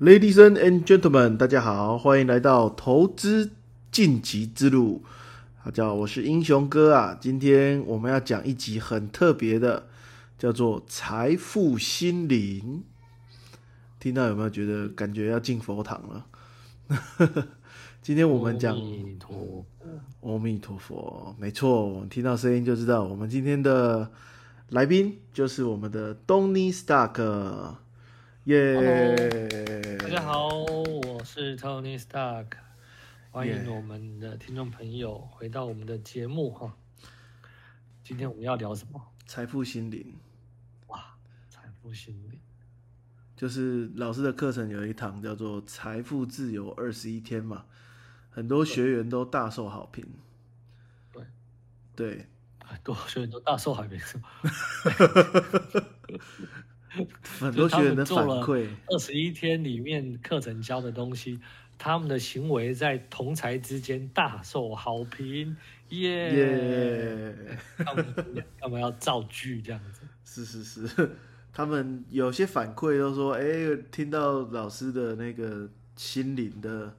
Ladies and gentlemen，大家好，欢迎来到投资晋级之路。大家好，我是英雄哥啊。今天我们要讲一集很特别的，叫做财富心灵。听到有没有觉得感觉要进佛堂了？今天我们讲阿弥陀佛，没错，听到声音就知道我们今天的来宾就是我们的东尼 Stark，耶！大家好，我是 Tony Stark，欢迎我们的听众朋友回到我们的节目哈。今天我们要聊什么？财富心灵哇，财富心灵。就是老师的课程有一堂叫做“财富自由二十一天”嘛，很多学员都大受好评。对对，很多学员都大受海绵，很多学员的反馈，二十一天里面课程教的东西，他们的行为在同才之间大受好评，耶、耶！他们干嘛要造句这样子？是是是，他们有些反馈都说，哎、听到老师的那个心灵的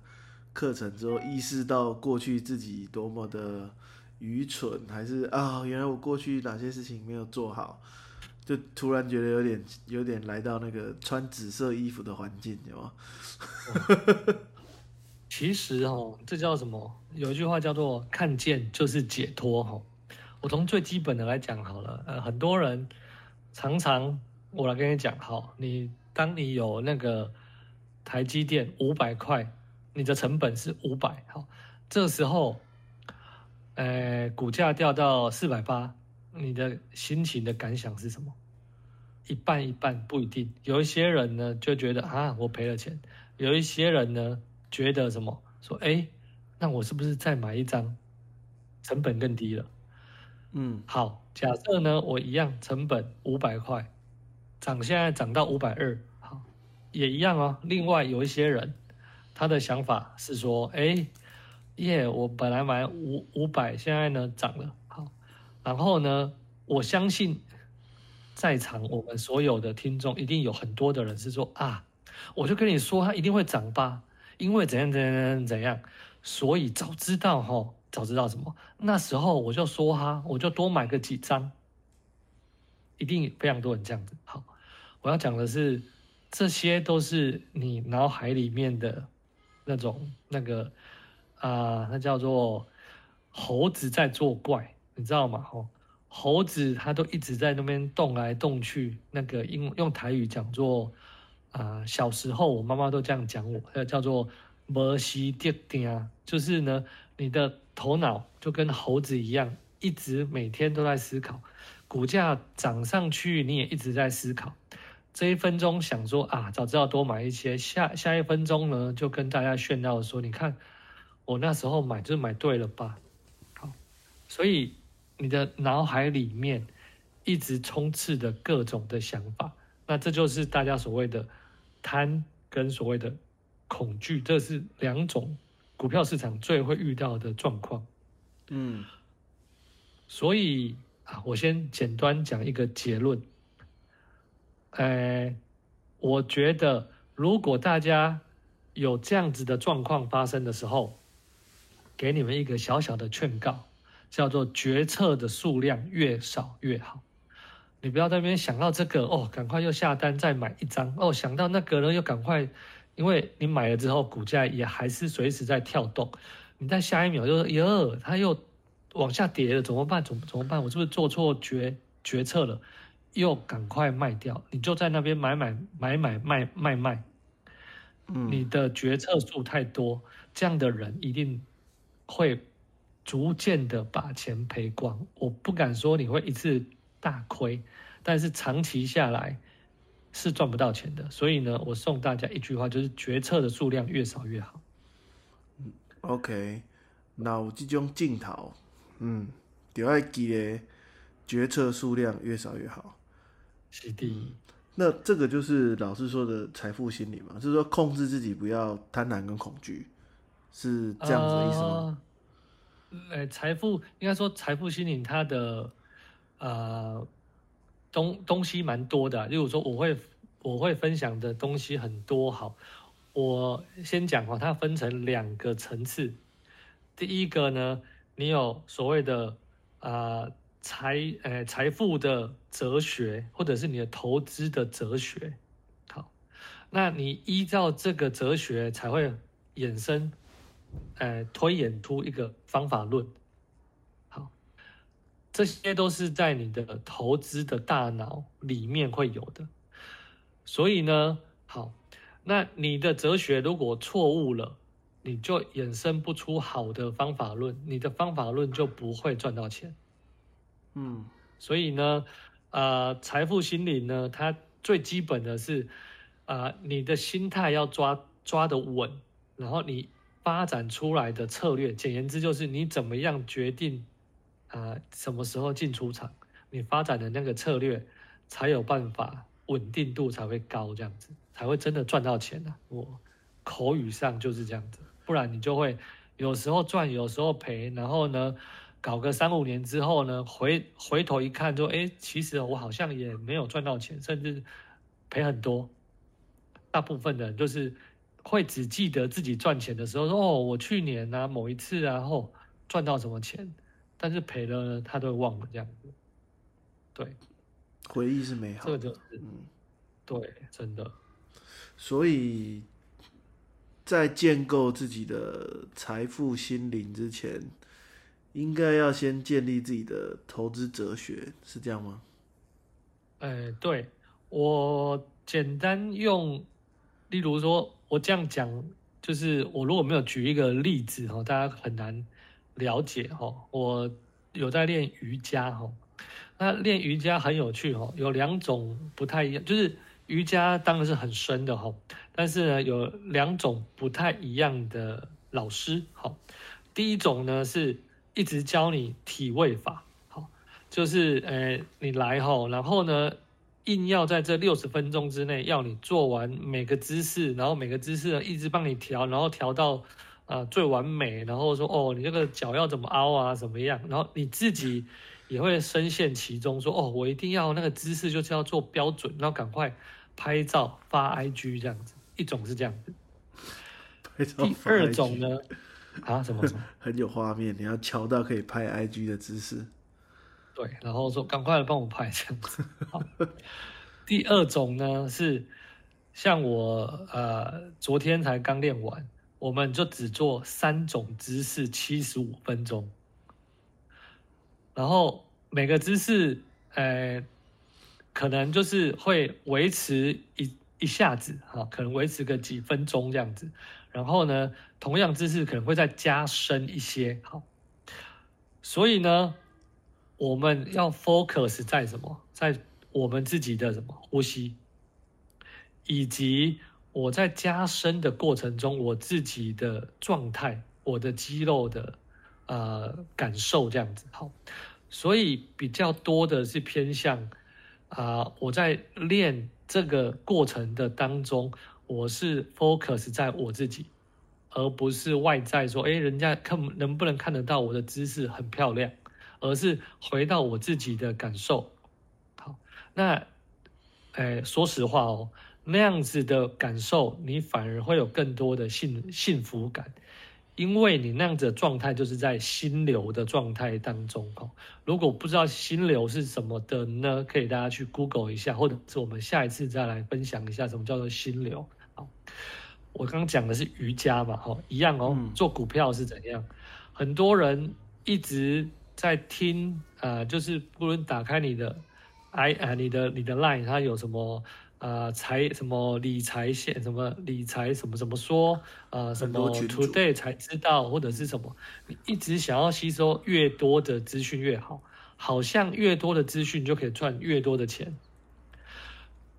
课程之后，意识到过去自己多么的愚蠢，还是啊、原来我过去哪些事情没有做好，就突然觉得有点有点来到那个穿紫色衣服的环境，有吗？其实哦，这叫什么？有一句话叫做“看见就是解脱”哈。我从最基本的来讲好了，呃，很多人常常我来跟你讲，哈，你当你有那个台积电五百块，你的成本是五百，好，这时候，呃，股价掉到四百八，你的心情的感想是什么？一半一半不一定，有一些人呢就觉得啊，我赔了钱，有一些人呢觉得什么？说哎，那我是不是再买一张，成本更低了？嗯好，假设呢，我一样成本五百块，涨现在涨到五百二，好，也一样哦。另外有一些人，他的想法是说，哎，耶，我本来买五五百，现在呢涨了，好，然后呢，我相信在场我们所有的听众，一定有很多的人是说啊，我就跟你说，它一定会涨吧，因为怎样怎样怎样怎样，所以早知道哈、早知道什么？那时候我就说哈，我就多买个几张，一定非常多人这样子。好，我要讲的是，这些都是你脑海里面的那种那个啊、那叫做猴子在作怪，你知道吗？吼，猴子它都一直在那边动来动去，那个用用台语讲做啊、小时候我妈妈都这样讲我，呃，叫做“摩西跌定”，就是呢，你的头脑就跟猴子一样，一直每天都在思考，股价涨上去你也一直在思考。这一分钟想说啊，早知道多买一些，下下一分钟呢就跟大家炫耀说，你看我那时候买就买对了吧？好，所以你的脑海里面一直充斥着各种的想法，那这就是大家所谓的贪跟所谓的恐惧，这是两种股票市场最会遇到的状况。嗯所以啊，我先简单讲一个结论。呃，我觉得如果大家有这样子的状况发生的时候，给你们一个小小的劝告，叫做决策的数量越少越好。你不要在那边想到这个哦，赶快又下单再买一张哦，想到那个呢又赶快，因为你买了之后股价也还是随时在跳动，你在下一秒就说哟，它又往下跌了，怎么办？怎么怎么办？我是不是做错决决策了？又赶快卖掉，你就在那边买买买买卖卖卖，嗯，你的决策数太多，这样的人一定会逐渐的把钱赔光。我不敢说你会一次大亏，但是长期下来是赚不到钱的。所以呢，我送大家一句话，就是决策的数量越少越好。OK，那有这种镜头，嗯，就要记得决策数量越少越好。是的，那这个就是老师说的财富心理嘛，就是说控制自己不要贪婪跟恐惧，是这样子的意思吗？呃，呃财富应该说财富心灵它的呃东东西蛮多的、例如说我会我会分享的东西很多，好，我先讲哈，它分成两个层次。第一个呢，你有所谓的啊财呃财富的哲学，或者是你的投资的哲学。好，那你依照这个哲学才会衍生，呃推演出一个方法论。好，这些都是在你的投资的大脑里面会有的。所以呢，好，那你的哲学如果错误了。你就衍生不出好的方法论，你的方法论就不会赚到钱。嗯，所以呢，呃，财富心理呢，它最基本的是，啊，你的心态要抓抓得稳，然后你发展出来的策略，简言之就是你怎么样决定，啊，什么时候进出场，你发展的那个策略才有办法稳定度才会高，这样子才会真的赚到钱的。我口语上就是这样子。不然你就会有时候赚，有时候赔，然后呢，搞个三五年之后呢，回回头一看，就哎，其实我好像也没有赚到钱，甚至赔很多。大部分的人就是会只记得自己赚钱的时候，说哦，我去年啊某一次然后赚到什么钱，但是赔了呢，他都忘了这样子。对，回忆是美好，这个就是嗯，对，真的，所以。在建构自己的财富心灵之前，应该要先建立自己的投资哲学，是这样吗？哎，对我简单用，例如说，我这样讲，就是我如果没有举一个例子哈，大家很难了解哈。我有在练瑜伽哈，那练瑜伽很有趣哈，有两种不太一样，就是瑜伽当然是很深的哈。但是呢，有两种不太一样的老师，哈，第一种呢是一直教你体位法，好，就是呃你来哈，然后呢硬要在这六十分钟之内要你做完每个姿势，然后每个姿势呢一直帮你调，然后调到啊最完美，然后说哦你这个脚要怎么凹啊怎么样，然后你自己也会深陷其中，说哦我一定要那个姿势就是要做标准，然后赶快拍照发 IG 这样子。一种是这样子，第二种呢，啊什么什么？很有画面，你要敲到可以拍 IG 的姿势，对，然后说赶快来帮我拍这样子。第二种呢是像我呃昨天才刚练完，我们就只做三种姿势，七十五分钟，然后每个姿势呃可能就是会维持一。一下子哈，可能维持个几分钟这样子，然后呢，同样姿势可能会再加深一些，好，所以呢，我们要 focus 在什么，在我们自己的什么？呼吸，以及我在加深的过程中，我自己的状态，我的肌肉的呃感受这样子，好，所以比较多的是偏向啊，我在练。这个过程的当中，我是 focus 在我自己，而不是外在说，哎，人家看能不能看得到我的姿势很漂亮，而是回到我自己的感受。好，那，哎，说实话哦，那样子的感受，你反而会有更多的幸幸福感。因为你那样子的状态就是在心流的状态当中哦。如果不知道心流是什么的呢，可以大家去 Google 一下，或者是我们下一次再来分享一下什么叫做心流。好，我刚刚讲的是瑜伽嘛，哦，一样哦。做股票是怎样？很多人一直在听，呃，就是不论打开你的 i 啊，你的你的 line，它有什么？呃，财什么理财线，什么理财什么怎么说？啊，什么 today 才知道，或者是什么？你一直想要吸收越多的资讯越好，好像越多的资讯就可以赚越多的钱。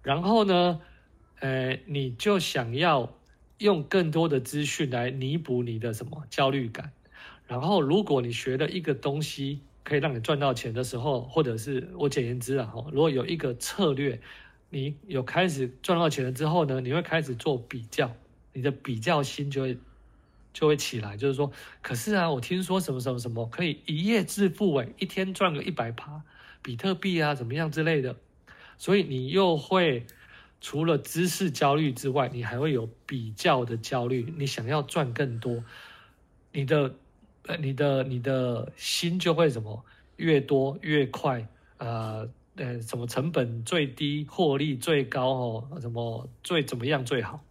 然后呢，呃，你就想要用更多的资讯来弥补你的什么焦虑感。然后，如果你学了一个东西可以让你赚到钱的时候，或者是我简言之啊，如果有一个策略。你有开始赚到钱了之后呢，你会开始做比较，你的比较心就会就会起来，就是说，可是啊，我听说什么什么什么可以一夜致富诶，一天赚个一百趴，比特币啊怎么样之类的，所以你又会除了知识焦虑之外，你还会有比较的焦虑。你想要赚更多，你的呃，你的你的心就会什么越多越快呃，呃，什么成本最低，获利最高哦，什么最怎么样最好？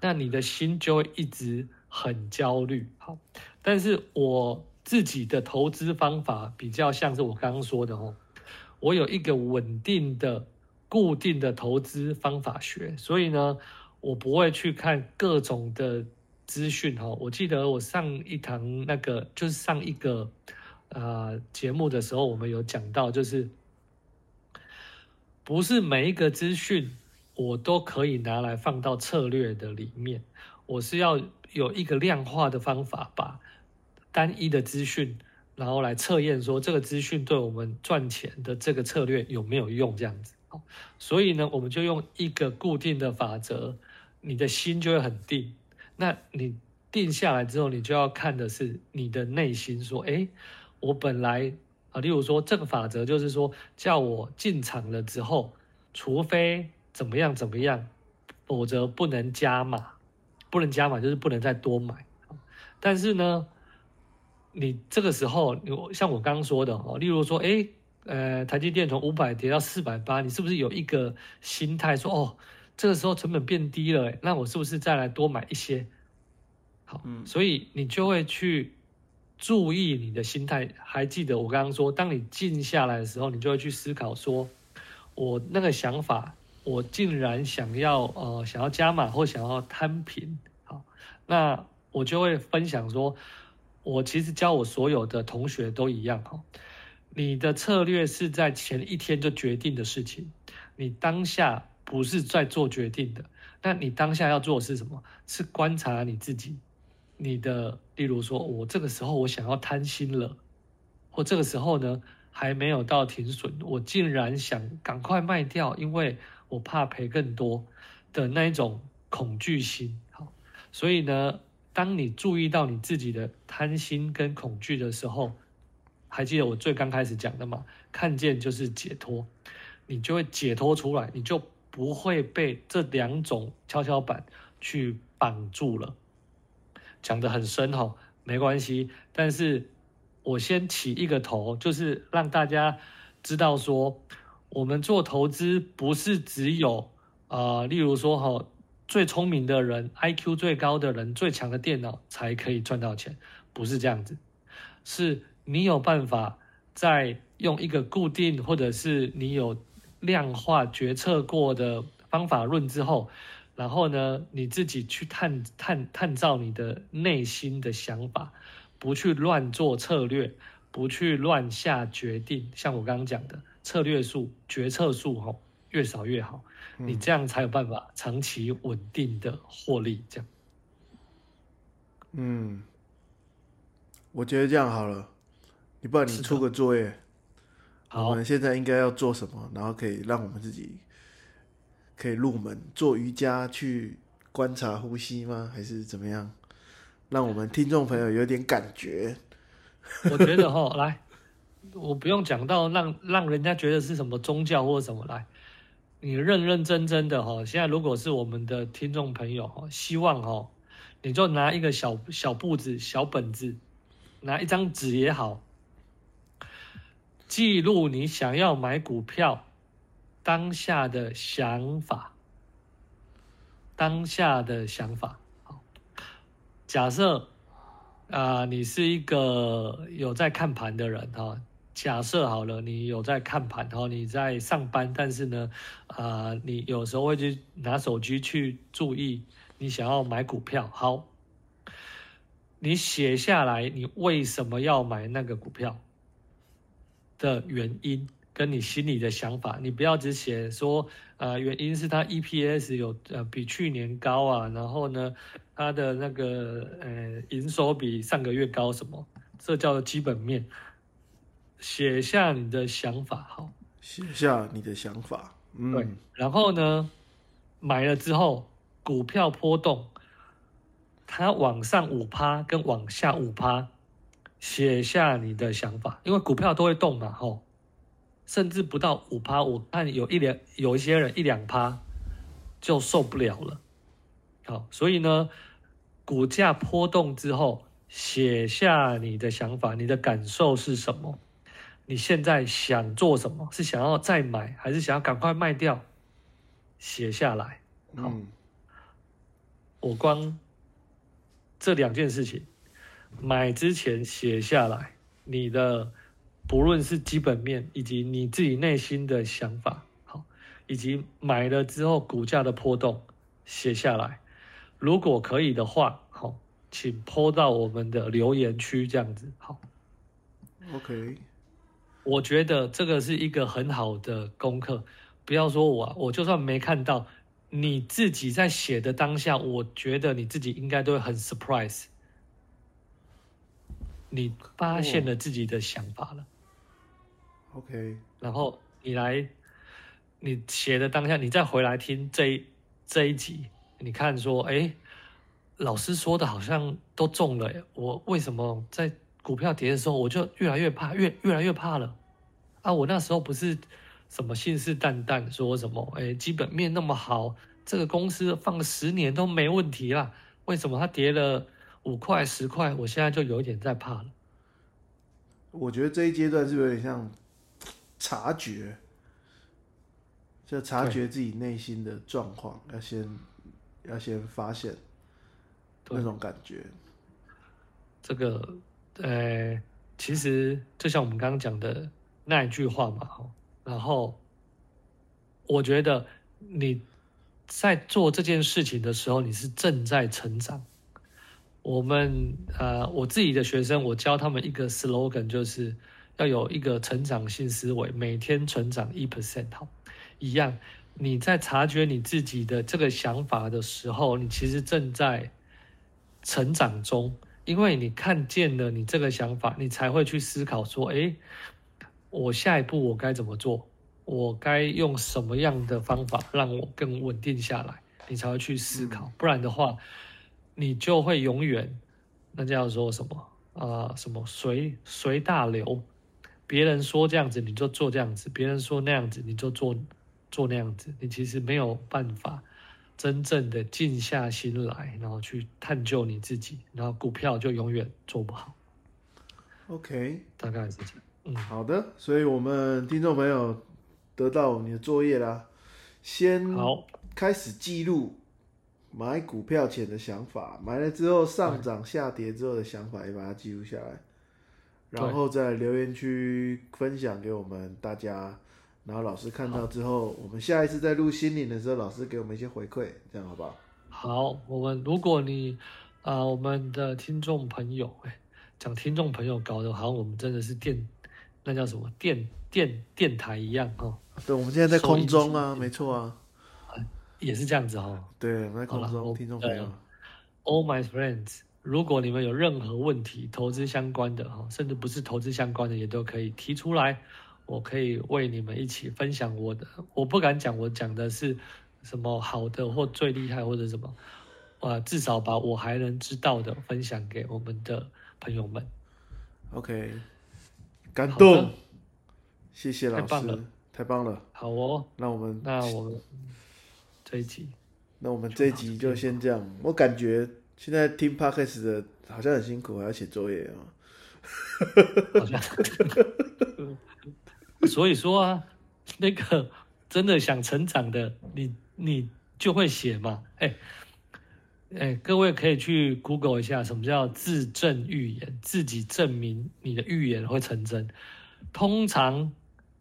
那你的心就会一直很焦虑。好，但是我自己的投资方法比较像是我刚刚说的哦，我有一个稳定的。固定的投资方法学，所以呢，我不会去看各种的资讯哈。我记得我上一堂那个就是上一个呃节目的时候，我们有讲到，就是不是每一个资讯我都可以拿来放到策略的里面，我是要有一个量化的方法，把单一的资讯，然后来测验说这个资讯对我们赚钱的这个策略有没有用，这样子。所以呢，我们就用一个固定的法则，你的心就会很定。那你定下来之后，你就要看的是你的内心，说：哎，我本来啊，例如说这个法则就是说，叫我进场了之后，除非怎么样怎么样，否则不能加码，不能加码就是不能再多买。但是呢，你这个时候，像我刚刚说的哦，例如说，哎。呃，台积电从五百跌到四百八，你是不是有一个心态说，哦，这个时候成本变低了，那我是不是再来多买一些？好，所以你就会去注意你的心态。还记得我刚刚说，当你静下来的时候，你就会去思考说，我那个想法，我竟然想要呃想要加码或想要摊平，好，那我就会分享说，我其实教我所有的同学都一样，哈。你的策略是在前一天就决定的事情，你当下不是在做决定的。那你当下要做的是什么？是观察你自己，你的，例如说，我这个时候我想要贪心了，或这个时候呢还没有到停损，我竟然想赶快卖掉，因为我怕赔更多的那一种恐惧心。好，所以呢，当你注意到你自己的贪心跟恐惧的时候，还记得我最刚开始讲的吗？看见就是解脱，你就会解脱出来，你就不会被这两种跷跷板去绑住了。讲的很深哈，没关系。但是我先起一个头，就是让大家知道说，我们做投资不是只有啊，例如说哈，最聪明的人、IQ 最高的人、最强的电脑才可以赚到钱，不是这样子，是。你有办法在用一个固定，或者是你有量化决策过的方法论之后，然后呢，你自己去探探探照你的内心的想法，不去乱做策略，不去乱下决定。像我刚刚讲的，策略数、决策数，吼，越少越好。你这样才有办法长期稳定的获利。这样，嗯，我觉得这样好了。你不然你出个作业，我们现在应该要做什么？然后可以让我们自己可以入门做瑜伽，去观察呼吸吗？还是怎么样？让我们听众朋友有点感觉。我觉得哈，来，我不用讲到让让人家觉得是什么宗教或什么来，你认认真真的哈。现在如果是我们的听众朋友哈，希望哈，你就拿一个小小簿子、小本子，拿一张纸也好。记录你想要买股票当下的想法，当下的想法。假设啊，你是一个有在看盘的人哈。假设好了，你有在看盘，然后你在上班，但是呢，啊，你有时候会去拿手机去注意你想要买股票。好，你写下来，你为什么要买那个股票？的原因跟你心里的想法，你不要只写说，呃，原因是它 EPS 有呃比去年高啊，然后呢，它的那个呃营收比上个月高什么，这叫做基本面。写下你的想法，好，写下你的想法，嗯，对，然后呢，买了之后，股票波动，它往上五趴跟往下五趴。写下你的想法，因为股票都会动嘛，吼，甚至不到五趴，我看有一两有一些人一两趴，就受不了了。好，所以呢，股价波动之后，写下你的想法，你的感受是什么？你现在想做什么？是想要再买，还是想要赶快卖掉？写下来。好，嗯我光这两件事情，买之前写下来，你的不论是基本面以及你自己内心的想法，好，以及买了之后股价的波动写下来。如果可以的话，好，请抛到我们的留言区，这样子好。，OK，我觉得这个是一个很好的功课。不要说我啊，我就算没看到，你自己在写的当下，我觉得你自己应该都会很 surprise。你发现了自己的想法了，OK，然后你来，你写的当下，你再回来听这一这一集，你看说，哎，老师说的好像都中了耶，我为什么在股票跌的时候我就越来越怕，越越来越怕了？啊，我那时候不是什么信誓旦旦说什么，哎，基本面那么好，这个公司放了十年都没问题啦，为什么它跌了五块十块，我现在就有一点在怕了？我觉得这一阶段是有点像察觉，就察觉自己内心的状况，要先要先发现对那种感觉。这个，呃，其实就像我们刚刚讲的那一句话嘛，哈，然后我觉得你在做这件事情的时候，你是正在成长。我们呃，我自己的学生，我教他们一个 slogan，就是要有一个成长性思维，每天成长一 percent 好，一样。你在察觉你自己的这个想法的时候，你其实正在成长中，因为你看见了你这个想法，你才会去思考说，诶，我下一步我该怎么做？我该用什么样的方法让我更稳定下来？你才会去思考，不然的话，你就会永远那叫做什么？啊、什么随随大流，别人说这样子你就做这样子，别人说那样子你就做做那样子，你其实没有办法真正的静下心来，然后去探究你自己，然后股票就永远做不好，OK，大概是这样。嗯，好的，所以我们听众朋友得到你的作业啦，先好，开始记录买股票前的想法，买了之后上涨下跌之后的想法也把它记录下来，然后在留言区分享给我们大家，然后老师看到之后，我们下一次在录心灵的时候，老师给我们一些回馈，这样好不好？好，我们如果你啊、我们的听众朋友，哎，讲听众朋友搞得好像我们真的是电，那叫什么电电电台一样哦，对，我们现在在空中啊，没错啊，也是这样子哦。对，我们在空中，好了我听众朋友呃，All my friends，如果你们有任何问题，投资相关的哈，甚至不是投资相关的，也都可以提出来，我可以为你们一起分享我的。我不敢讲我讲的是什么好的或最厉害或者什么，啊，至少把我还能知道的分享给我们的朋友们。OK，感好动的，谢谢老师太棒了，太棒了。好哦，那我们那我们这一集那我们这一集就先这样。我感觉现在听 podcast 的好像很辛苦，还要写作业啊。好像，所以说啊，那个真的想成长的，你你就会写嘛。哎哎，各位可以去 Google 一下，什么叫自证预言，自己证明你的预言会成真。通常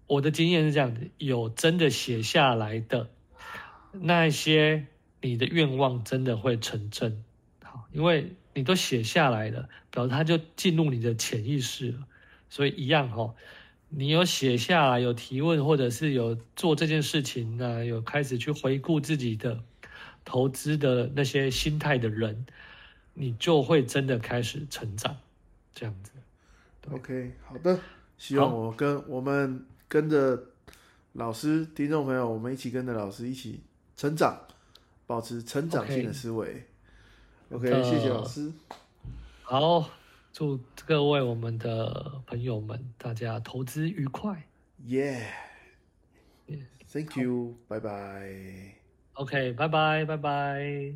我的经验是这样子，有真的写下来的那一些，你的愿望真的会成真。好，因为你都写下来了，表示它就进入你的潜意识了。所以一样哈、哦，你有写下来，有提问，或者是有做这件事情呢，有开始去回顾自己的投资的那些心态的人，你就会真的开始成长，这样子。OK，好的，希望我跟我们跟着老师、听众朋友，我们一起跟着老师一起成长，保持成长性的思维。OK，呃谢谢老师。好，祝各位我们的朋友们，大家投资愉快。Yeah，Thank you，拜拜。OK，拜拜，拜拜。